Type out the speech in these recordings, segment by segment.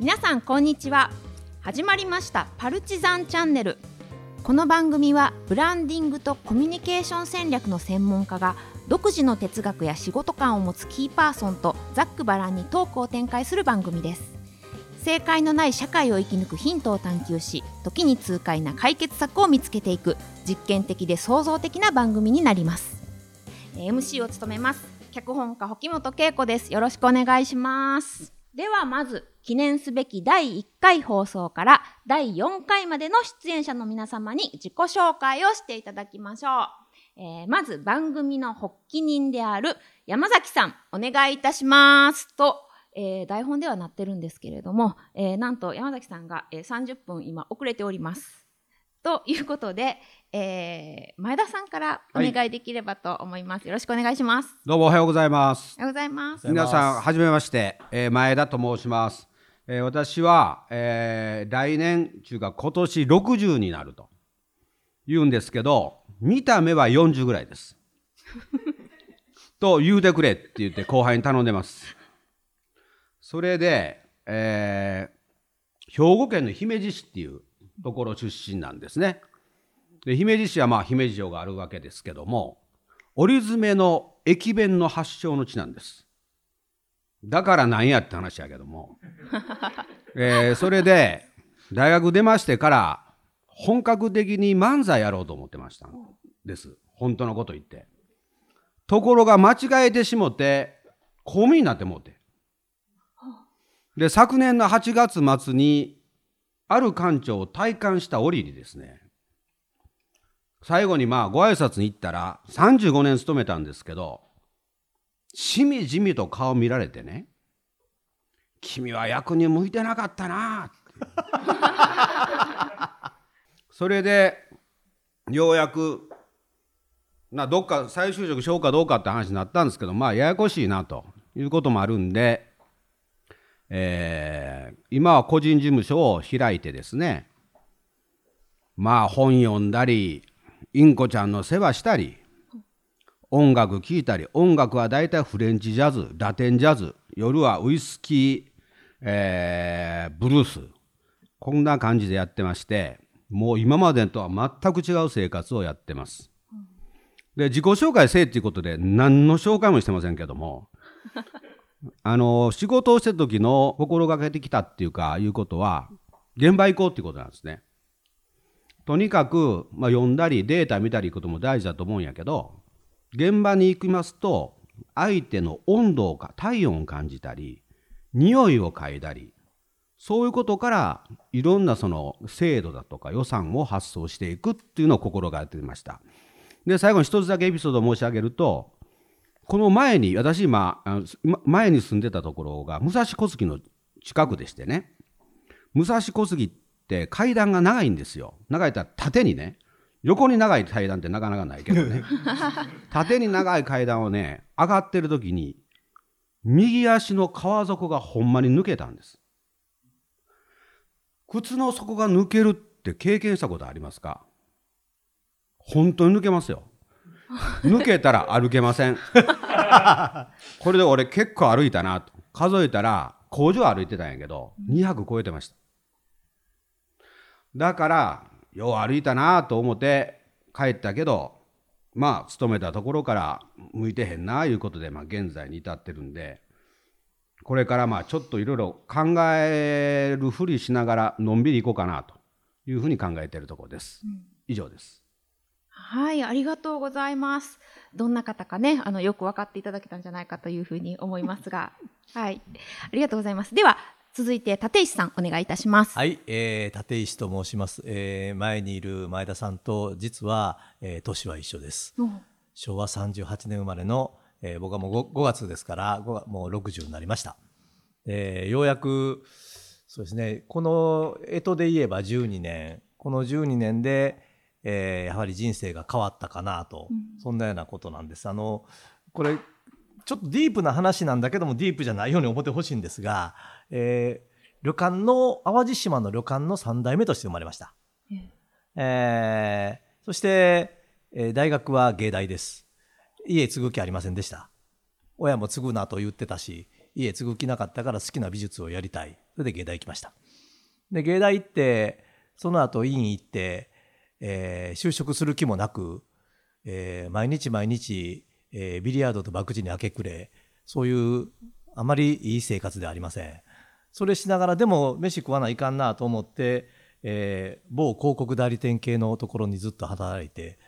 皆さんこんにちは。始まりましたパルチザンチャンネル。この番組はブランディングとコミュニケーション戦略の専門家が独自の哲学や仕事観を持つキーパーソンとざっくばらんにトークを展開する番組です。正解のない社会を生き抜くヒントを探求し時に痛快な解決策を見つけていく実験的で創造的な番組になります。MC を務めます。脚本家保本恵子です。よろしくお願いします。ではまず記念すべき第1回放送から第4回までの出演者の皆様に自己紹介をしていただきましょう、えー、まず番組の発起人である山崎さんお願いいたします。と、えー、台本ではなってるんですけれども、えー、なんと山崎さんが、え、30分今遅れております。ということで、えー、前田さんからお願いできればと思います、はい、よろしくお願いします。どうもおはようございます。おはようございます。皆さんはじめまして、えー、前田と申します、えー、私は、えー、来年中か今年60になると言うんですけど見た目は40ぐらいです。と言うてくれって言って後輩に頼んでます。それで、えー、兵庫県の姫路市っていうところ出身なんですね。で姫路市はまあ姫路城があるわけですけども折詰の駅弁の発祥の地なんです。だからなんやって話やけども、えー、それで大学出ましてから本格的に漫才やろうと思ってましたんです。本当のこと言って。ところが間違えてしもて公務員になってもうて。で昨年の8月末にある館長を体感した折にですね最後にまあご挨拶に行ったら35年勤めたんですけどしみじみと顔見られてね「君は役に向いてなかったな」それでようやくなどっか再就職しようかどうかって話になったんですけどまあややこしいなということもあるんで、えー、今は個人事務所を開いてですねまあ本読んだりインコちゃんの世話したり音楽聴いたり音楽は大体フレンチジャズラテンジャズ夜はウイスキー、えー、ブルースこんな感じでやってましてもう今までとは全く違う生活をやってます。で自己紹介せえっていうことで何の紹介もしてませんけどもあの仕事をしてる時の心がけてきたっていうかいうことは現場行こうっていうことなんですね。とにかく、まあ、読んだりデータ見たりいくことも大事だと思うんやけど現場に行きますと相手の温度か体温を感じたり匂いを嗅いだりそういうことからいろんなその制度だとか予算を発送していくっていうのを心がけてました。で最後に一つだけエピソードを申し上げるとこの前に私今前に住んでたところが武蔵小杉の近くでしてね。武蔵小杉って階段が長いんですよ。長いったら縦にね。横に長い階段ってなかなかないけどね。縦に長い階段をね上がってる時に右足の川底がほんまに抜けたんです。靴の底が抜けるって経験したことありますか？本当に抜けますよ抜けたら歩けません これで俺結構歩いたなと数えたら工場歩いてたんやけど200超えてましただからよう歩いたなと思って帰ったけどまあ勤めたところから向いてへんないうことで、まあ、現在に至ってるんでこれからまあちょっといろいろ考えるふりしながらのんびりいこうかなというふうに考えているところです。以上です。はい、ありがとうございます。どんな方かね、あのよく分かっていただけたんじゃないかというふうに思いますが、はい、ありがとうございます。では続いて立石さんお願いいたします。はい、えー、立石と申します。えー、前にいる前田さんと実は、えー、年は一緒です。昭和38年生まれの、えー、僕はもう 5, 5月ですから5もう60になりました。えー、ようやくそうですねこの干支で言えば12年この12年で、えー、やはり人生が変わったかなと、うん、そんなようなことなんです。あのこれちょっとディープな話なんだけどもディープじゃないように思ってほしいんですが、えー、旅館の淡路島の旅館の3代目として生まれました。えー、そして、えー、大学は芸大です。家継ぐ気ありませんでした。親も継ぐなと言ってたし、家継ぐ気なかったから好きな美術をやりたいそれで芸大行きましたで芸大行ってその後院行って、えー、就職する気もなく、えー、毎日毎日、えー、ビリヤードと博打に明け暮れそういうあまりいい生活ではありません。それしながらでも飯食わないかんなと思って、えー、某広告代理店系のところにずっと働いて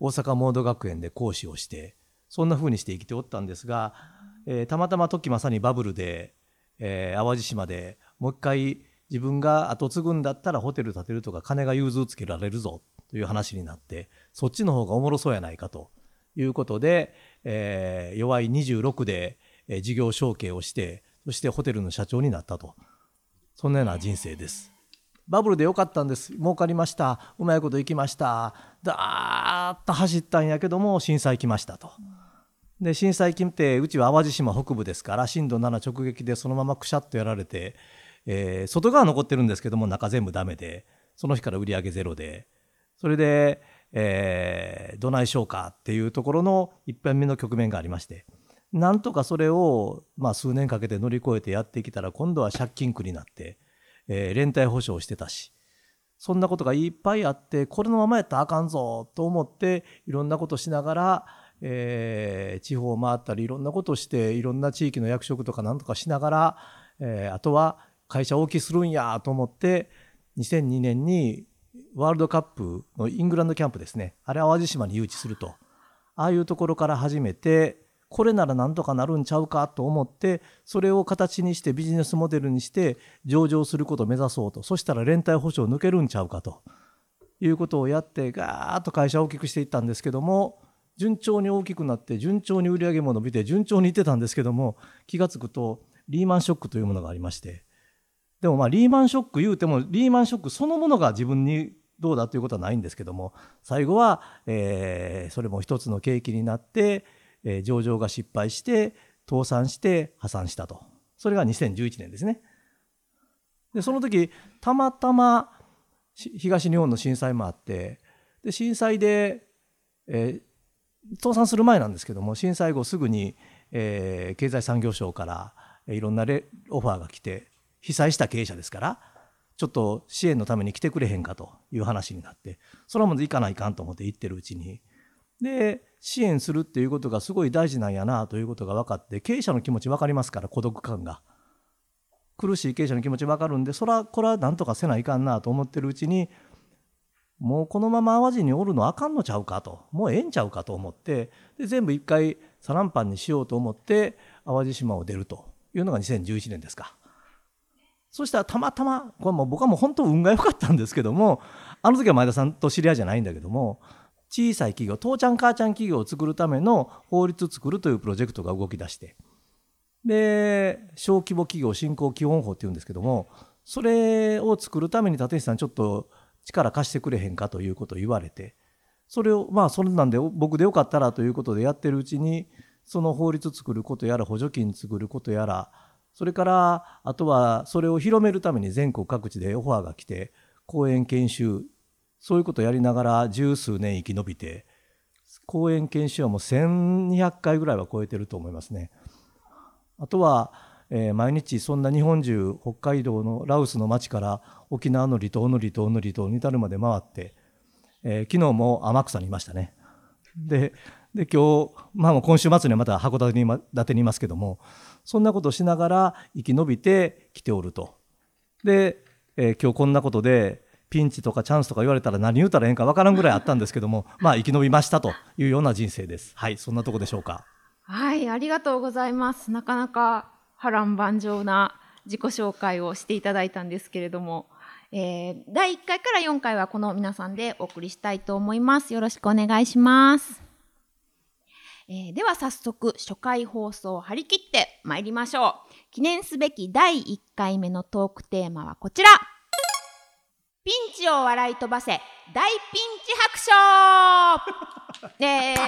大阪モード学園で講師をしてそんな風にして生きておったんですが、えー、たまたま時まさにバブルで、えー、淡路島でもう一回自分が後継ぐんだったらホテル建てるとか金が融通つけられるぞという話になってそっちの方がおもろそうやないかと。いうことで、えー、弱い26で、え、事業承継をしてそしてホテルの社長になったと。そんなような人生です。バブルでよかったんです。儲かりました。うまいこといきました。だーっと走ったんやけども震災来ましたと。で震災来てうちは淡路島北部ですから震度7直撃でそのままくしゃっとやられて、えー、外側残ってるんですけども中全部ダメでその日から売り上げゼロでそれで、えー、どないしようかっていうところの一遍目の局面がありましてなんとかそれを、まあ、数年かけて乗り越えてやってきたら今度は借金苦になって、えー、連帯保証してたしそんなことがいっぱいあってこれのままやったらあかんぞと思っていろんなことしながら、えー、地方を回ったりいろんなことをしていろんな地域の役職とかなんとかしながら、えー、あとは会社大きするんやと思って2002年にワールドカップのイングランドキャンプですね。あれ淡路島に誘致すると。ああいうところから始めてこれならなんとかなるんちゃうかと思ってそれを形にしてビジネスモデルにして上場することを目指そうと。そしたら連帯保証抜けるんちゃうかと。いうことをやってガーッと会社を大きくしていったんですけども順調に大きくなって順調に売り上げも伸びて順調にいってたんですけども気が付くとリーマンショックというものがありまして。でもまあリーマンショック言うてもリーマンショックそのものが自分にどうだということはないんですけども最後は、えそれも一つの契機になってえー、上場が失敗して倒産して破産したと。それが2011年ですね。でその時たまたま東日本の震災もあってで震災で、えー、倒産する前なんですけども震災後すぐに、えー、経済産業省からいろんなレオファーが来て被災した経営者ですからちょっと支援のために来てくれへんかという話になってそれはもう行かないかんと思って行ってるうちに。で支援するっていうことがすごい大事なんやなということが分かって経営者の気持ち分かりますから孤独感が。苦しい経営者の気持ち分かるんでそらこれはなんとかせないかんなと思ってるうちにもうこのまま淡路におるのあかんのちゃうかと。もうええんちゃうかと思ってで全部一回サランパンにしようと思って淡路島を出るというのが2011年ですか。そしたらたまたまこれも僕はもう本当運が良かったんですけどもあの時は前田さんと知り合いじゃないんだけども小さい企業父ちゃん母ちゃん企業を作るための法律を作るというプロジェクトが動き出してで小規模企業振興基本法っていうんですけどもそれを作るために立石さんちょっと力貸してくれへんかということを言われてそれをまあそれなんで僕でよかったらということでやってるうちにその法律作ることやら補助金作ることやらそれからあとはそれを広めるために全国各地でオファーが来て講演研修そういうことをやりながら十数年生き延びて講演研修はもう1200回ぐらいは超えてると思いますね。あとは、えー、毎日そんな日本中北海道のラウスの町から沖縄の離島の離島の離島に至るまで回って、えー、昨日も天草にいましたね。でで今日、まあ、今週末にはまた函館に伊達にいますけどもそんなことをしながら生き延びてきておると。で、えー、今日こんなことでピンチとかチャンスとか言われたら何言うたらええんか分からんぐらいあったんですけども まあ生き延びましたというような人生です。はいそんなとこでしょうか？はいありがとうございます。なかなか波乱万丈な自己紹介をしていただいたんですけれども、えー、第1回から4回はこの皆さんでお送りしたいと思います。よろしくお願いします。えー、では早速初回放送を張り切ってまいりましょう。記念すべき第1回目のトークテーマはこちら。ピンチを笑い飛ばせ。大ピンチ白書。え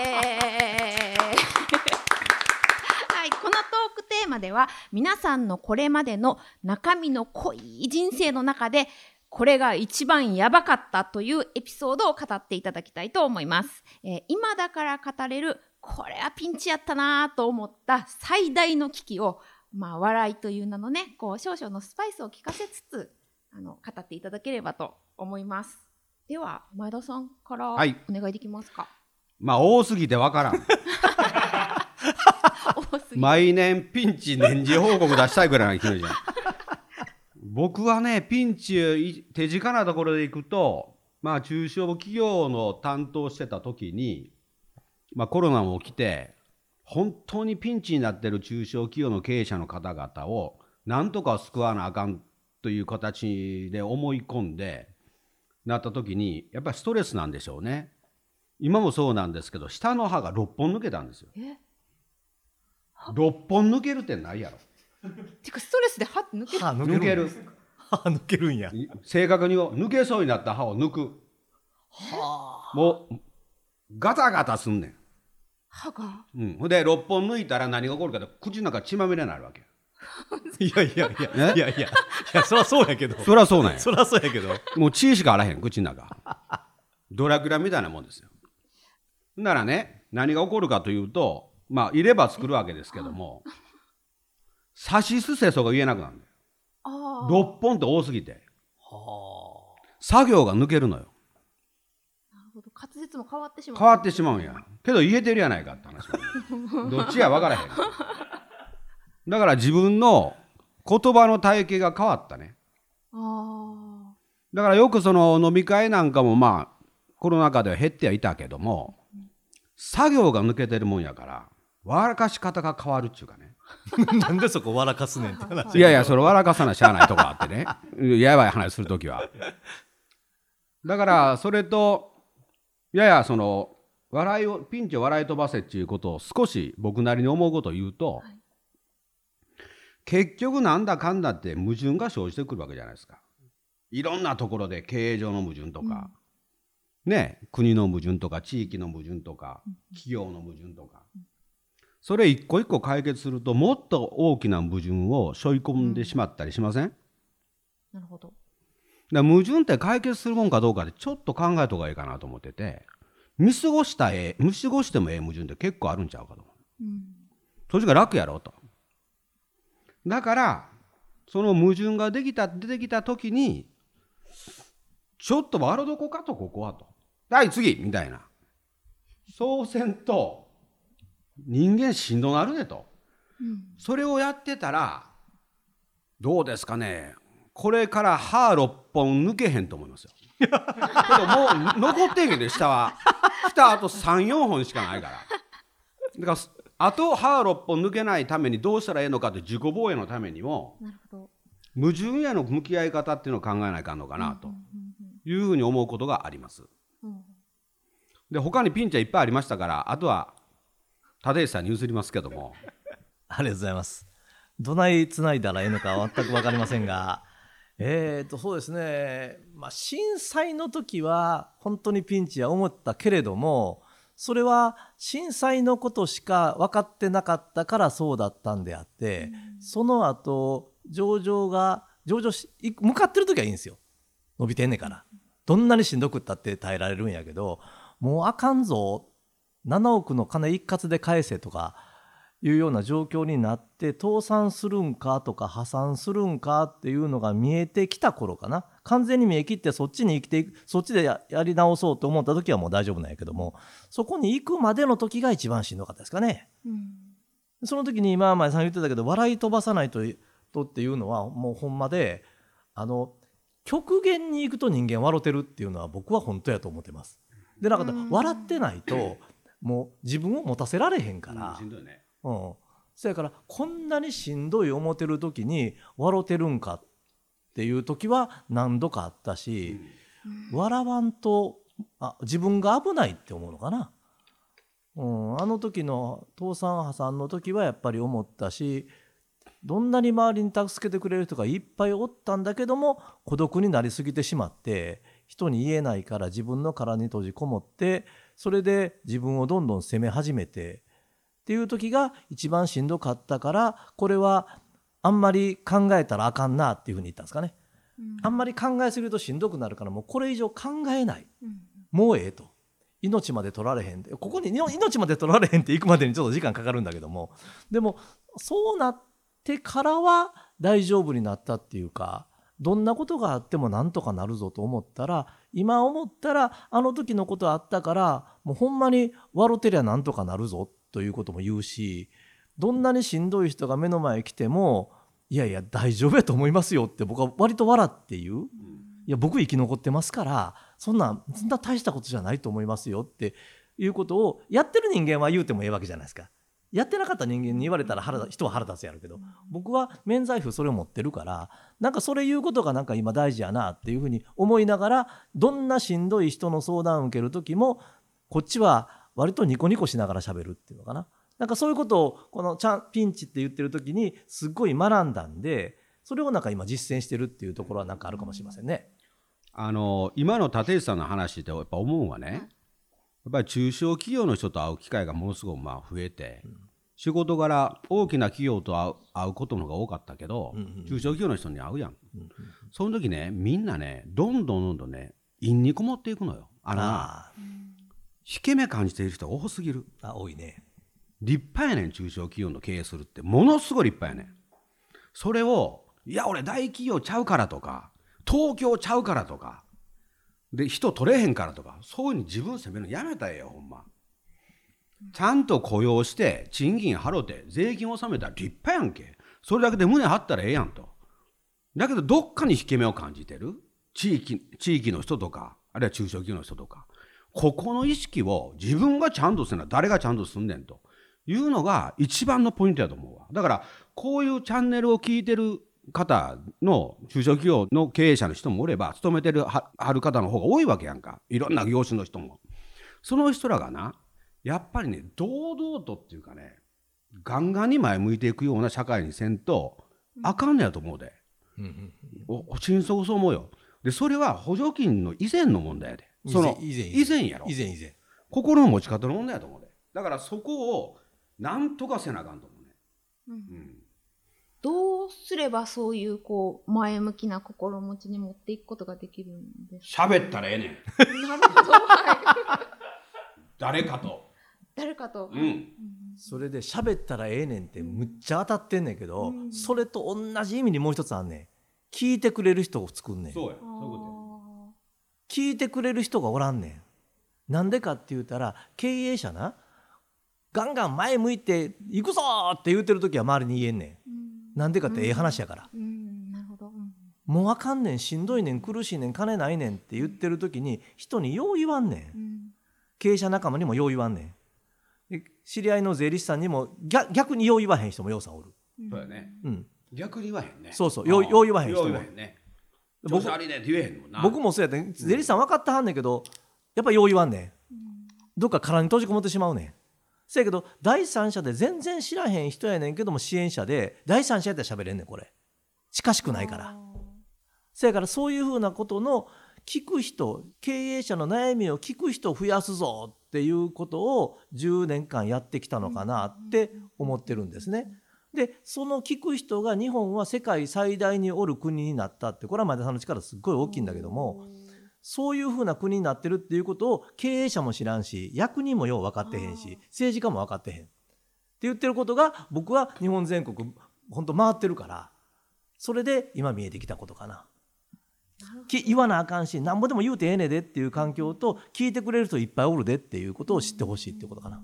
はい、このトークテーマでは皆さんのこれまでの中身の濃い人生の中でこれが一番やばかったというエピソードを語っていただきたいと思います。えー、今だから語れるこれはピンチやったなと思った最大の危機をまあ笑いという名のねこう少々のスパイスを効かせつつあの語っていただければと思います。では前田さんからおはい。願いできますか、まあ多すぎてわからん。毎年ピンチ年次報告出したいぐらいの気持ちじゃん。僕はねピンチい手近なところでいくとまあ中小企業の担当してた時に、まあ、コロナも起きて本当にピンチになってる中小企業の経営者の方々をなんとか救わなあかんという形で思い込んでなった時にやっぱりストレスなんでしょうね。今もそうなんですけど下の歯が6本抜けたんですよ。え？6本抜けるってないやろ。てかストレスで歯抜ける？歯抜抜ける。歯抜けるんや。正確に言おう抜けそうになった歯を抜く。はもうガタガタすんね歯が？ん、うん、ほんで6本抜いたら何が起こるかって口の中血まみれになるわけ いやいやいやえ？いやいやいやそりゃそうやけど。そりゃそうなんや。そりゃそうやけど。もう血しかあらへん口の中。ドラキュラみたいなもんですよ。ならね何が起こるかというとまあいれば作るわけですけどもさしすせそが言えなくなるんだよ。ああ6本って多すぎて。は作業が抜けるのよ。なるほど。滑舌も変わってしまう。変わってしまうんやけど言えてるやないかって話。どっちや分からへん。だから自分の言葉の体系が変わったね。あだからよくその飲み会なんかもまあコロナ禍では減ってはいたけども作業が抜けてるもんやから笑かし方が変わるっちゅうかね。あ。なんでそこ笑かすねんって話。いやいやそれ笑かさなしゃあないとこあってね。やばい話する時は。だからそれとややその笑いをピンチを笑い飛ばせっていうことを少し僕なりに思うことを言うと、はい。結局なんだかんだって矛盾が生じてくるわけじゃないですか。いろんなところで経営上の矛盾とか、ね国の矛盾とか地域の矛盾とか企業の矛盾とか、それ一個一個解決するともっと大きな矛盾を背負い込んでしまったりしません、なるほど。ら矛盾って解決するもんかどうかでちょっと考えた方がいいかなと思ってて見過ごしたええ見過ごしてもええ矛盾って結構あるんちゃうかと思う。うんそっちが楽やろと。だからその矛盾ができた出てきた時にちょっと笑どこかとここはと。はい次みたいな。そうせんと人間しんどなるねと。うんそれをやってたらどうですかね。これから歯6本抜けへんと思いますよ。けどもう残ってんけど下は。下あと34本しかないから。だからあと歯6本抜けないためにどうしたらええのかって自己防衛のためにもなるほど。矛盾への向き合い方っていうのを考えないかんのかなというふうに思うことがあります。で他にピンチはいっぱいありましたからあとは立石さんに譲りますけども。ありがとうございます。どないつないだらええのか全く分かりませんが、えーとそうですね、まあ、震災の時は本当にピンチは思ったけれどもそれは震災のことしか分かってなかったからそうだったんであって、その後上場が上場しい向かってる時はいいんですよ。伸びてんねんから。どんなにしんどくったって耐えられるんやけどもうあかんぞ。7億の金一括で返せとかいうような状況になって倒産するんかとか破産するんかっていうのが見えてきた頃かな完全に見え切ってそっちに生きていくそっちでややり直そうと思った時はもう大丈夫なんやけどもそこに行くまでの時が一番しんどかったですかね。うんその時に今前さん言ってたけど笑い飛ばさないととっていうのはもうほんまであの極限に行くと人間笑ってるっていうのは僕は本当やと思ってます。でなんかうん笑ってないともう自分を持たせられへんからし。んどいねうん、そやからこんなにしんどい思ってる時に笑ってるんかっていう時は何度かあったし、笑わんとあ自分が危ないって思うのかな、うん、あの時の倒産破産の時はやっぱり思ったしどんなに周りに助けてくれる人がいっぱいおったんだけども孤独になりすぎてしまって人に言えないから自分の殻に閉じこもってそれで自分をどんどん責め始めてっていう時が一番しんどかったからこれはあんまり考えたらあかんなっていうふうに言ったんですかね。あんまり考えすぎるとしんどくなるからもうこれ以上考えない。うん。もうええと。命まで取られへんで。ここに命まで取られへんって行くまでにちょっと時間かかるんだけども。でもそうなっってからは大丈夫になったっていうかどんなことがあってもなんとかなるぞと思ったら今思ったらあの時のことあったからもうほんまに笑ってりゃなんとかなるぞということも言うしどんなにしんどい人が目の前に来てもいやいや大丈夫やと思いますよって僕は割と笑って言う、いや僕生き残ってますからそんなそんな大したことじゃないと思いますよっていうことをやってる人間は言うてもええわけじゃないですか。やってなかった人間に言われたら腹人は腹立つやるけど僕は免罪符それを持ってるからなんかそれ言うことがなんか今大事やなっていうふうに思いながらどんなしんどい人の相談を受ける時もこっちは割とニコニコしながら喋るっていうのかな。なんかそういうことをこのチャンピンチって言ってる時にすっごい学んだんでそれをなんか今実践してるっていうところはなんかあるかもしれませんね。あの今の立石さんの話でやっぱ思うのはねやっぱり中小企業の人と会う機会がものすごくまあ増えて、うん、仕事柄大きな企業と会う会うことの方が多かったけど、うんうん、中小企業の人に会うやん、うんうん、その時ねみんなねどんどんどんどんね陰にこもっていくのよ。あのな引け目感じている人が多すぎる。あ多いね。立派やねん中小企業の経営するって。ものすごい立派やねん。それをいや俺大企業ちゃうからとか東京ちゃうからとかで人取れへんからとかそういうふうに自分責めるのやめたらええよほんま。ちゃんと雇用して賃金払うて税金納めたら立派やんけ。それだけで胸張ったらええやんと。だけどどっかに引け目を感じてる。地域地域の人とかあるいは中小企業の人とかここの意識を自分がちゃんとするのは誰がちゃんとすんねんというのが一番のポイントやと思うわ。だからこういうチャンネルを聞いてる方の中小企業の経営者の人もおれば勤めてるはる方の方が多いわけやんか。いろんな業種の人も。その人らがなやっぱりね堂々とっていうかねガンガンに前向いていくような社会にせんとあかんねやと思うで、お真相そう思うよ。でそれは補助金の以前の問題やでその以前やろ以前以前心の持ち方の問題やと思うでだからそこをなんとかせなあかんと思うね、うん、うんどうすればそういうこう前向きな心持ちに持っていくことができるんですか？喋ったらええねん。なるほど。はい。誰かと。誰かと？うん。それで喋ったらええねんってむっちゃ当たってんねんけど、うん、それと同じ意味にもう一つあんねん。聞いてくれる人を作んねん。そうや。そういうこと聞いてくれる人がおらんねん。なんでかって言ったら経営者なガンガン前向いて行くぞって言うてる時は周りに言えんねん。なんでかってええ話やから、なるほど、もうあかんねん。しんどいねん。苦しいねん。金ないねんって言ってる時に人によう言わんねん、経営者仲間にもよう言わんねん。知り合いの税理士さんにも逆によう言わへん人もようさんおる、そうやね、うん、逆に言わへんね。そうそう。ようよう言わへん人も。ね僕僕もそうやって税理士さん分かってはんねんけどやっぱよう言わんねん、どっか殻に閉じこもってしまうねん。せやけど第三者で全然知らへん人やねんけども支援者で第三者やったら喋れんねんこれ。近しくないから。せやからそういうふうなことの聞く人経営者の悩みを聞く人を増やすぞっていうことを10年間やってきたのかなって思ってるんですね。でその聞く人が日本は世界最大におる国になったってこれは前田さんの力すっごい大きいんだけども。そういうふうな国になってるっていうことを経営者も知らんし役人もよう分かってへんし政治家も分かってへんって言ってることが僕は日本全国本当回ってるからそれで今見えてきたことかな。言わなあかんしなんぼでも言うてええねでっていう環境と聞いてくれる人いっぱいおるでっていうことを知ってほしいっていうことかな。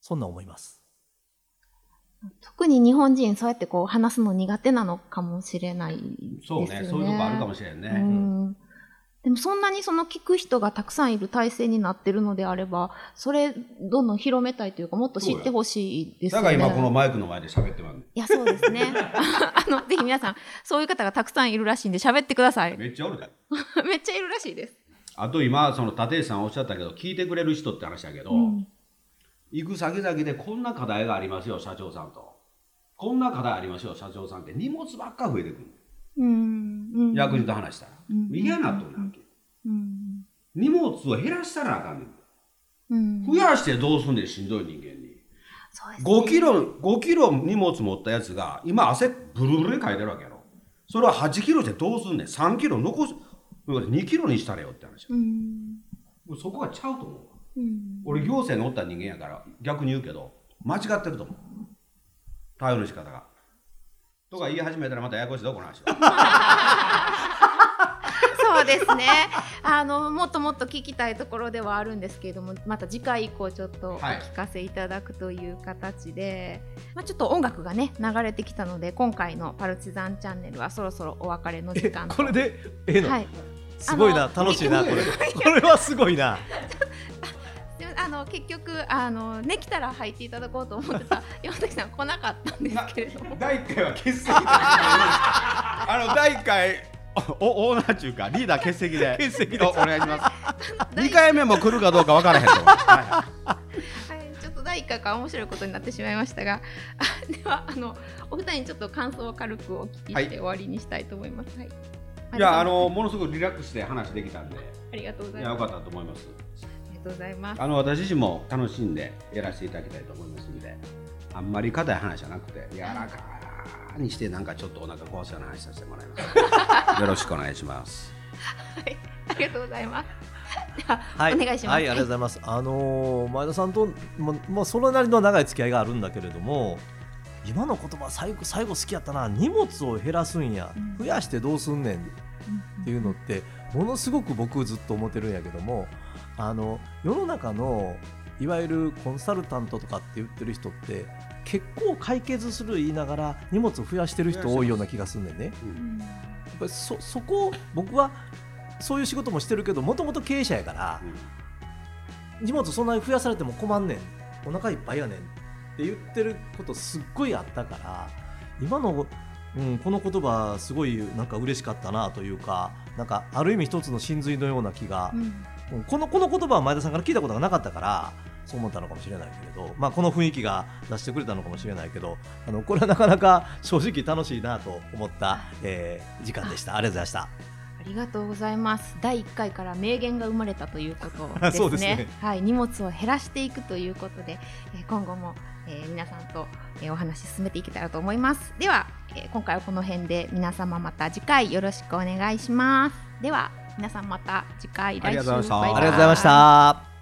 そんな思います特に日本人そうやってこう話すの苦手なのかもしれないですねそうねそういうとこあるかもしれんね、うんでもそんなにその聞く人がたくさんいる体制になってるのであれば、それどんどん広めたいというか、もっと知ってほしいですよね。だから今このマイクの前で喋ってます、いや、そうですね。あの、ぜひ皆さん、そういう方がたくさんいるらしいんで喋ってください。めっちゃおるで。めっちゃいるらしいです。あと今、その立石さんおっしゃったけど、聞いてくれる人って話だけど、うん、行く先々でこんな課題がありますよ、社長さんと。こんな課題ありますよ、社長さんって。荷物ばっか増えてくる。うん、役人と話したら、嫌なとなわけ、荷物を減らしたらあかんねん、増やしてどうすんねんしんどい人間に、ね、5キロ5キロ荷物持ったやつが今汗ブルブルに書いてるわけやろ。それは8キロしてどうすんねん。3キロ残す2キロにしたらよって話、うん、そこがちゃうと思う、うん、俺行政におった人間やから逆に言うけど間違ってると思う。対応の仕方が。とか言い始めたらまたややこしいどこの話 そうですね。あのもっともっと聞きたいところではあるんですけれども、また次回以降ちょっとお聞かせいただくという形で、はい、まあちょっと音楽がね流れてきたので、今回のパルチザンチャンネルはそろそろお別れの時間これでええの、はい、すごいな楽しいなこれ。これはすごいな。あの結局あのね来たら入っていただこうと思ってた山崎さん来なかったんですけれども。第一回は欠席 あの第一回。おオーナー中か。リーダー欠席で。欠席で。お願いします。二回目も来るかどうかわからへんと。はい、ちょっと第一回から面白いことになってしまいましたが。ではあのお二人にちょっと感想を軽くお聞きして終わりにしたいと思います、はい、いやあのものすごくリラックスで話できたんで。ありがとうございます。よかったと思いますとうございますあの私自身も楽しんでやらせていただきたいと思いますのであんまり硬い話じゃなくて柔らかにしてなんかちょっとお腹壊すような話させてもらいます よろしくお願いしますはいありがとうございますはい、お願いします。はい、ありがとうございます。あのー、前田さんと、ま、まあ、それなりの長い付き合いがあるんだけれども。今の言葉、最後、最後好きやったな、荷物を減らすんや、増やしてどうすんねん。っていうのって、ものすごく僕ずっと思ってるんやけども。あの世の中のいわゆるコンサルタントとかって言ってる人って結構解決する言いながら荷物を増やしてる人多いような気がするんだよね。うん、やっぱりそそこ僕はそういう仕事もしてるけどもともと経営者やから、うん、荷物そんなに増やされても困んねんお腹いっぱいやねんって言ってることすっごいあったから今の、うん、この言葉すごいなんか嬉しかったなというかなんかある意味一つの真髄のような気が。うんこのこの言葉は前田さんから聞いたことがなかったからそう思ったのかもしれないけれど、まあ、この雰囲気が出してくれたのかもしれないけどあのこれはなかなか 正直楽しいなと思った、えー、時間でした。ありがとうございました。ありがとうございます。第1回から名言が生まれたということですね。ですね、はい、荷物を減らしていくということで、えー、今後も、えー、皆さんと、えー、お話進めていけたらと思います。では、えー、今回はこの辺で皆様また次回よろしくお願いします。では皆さんまた次回来週ありがとうございました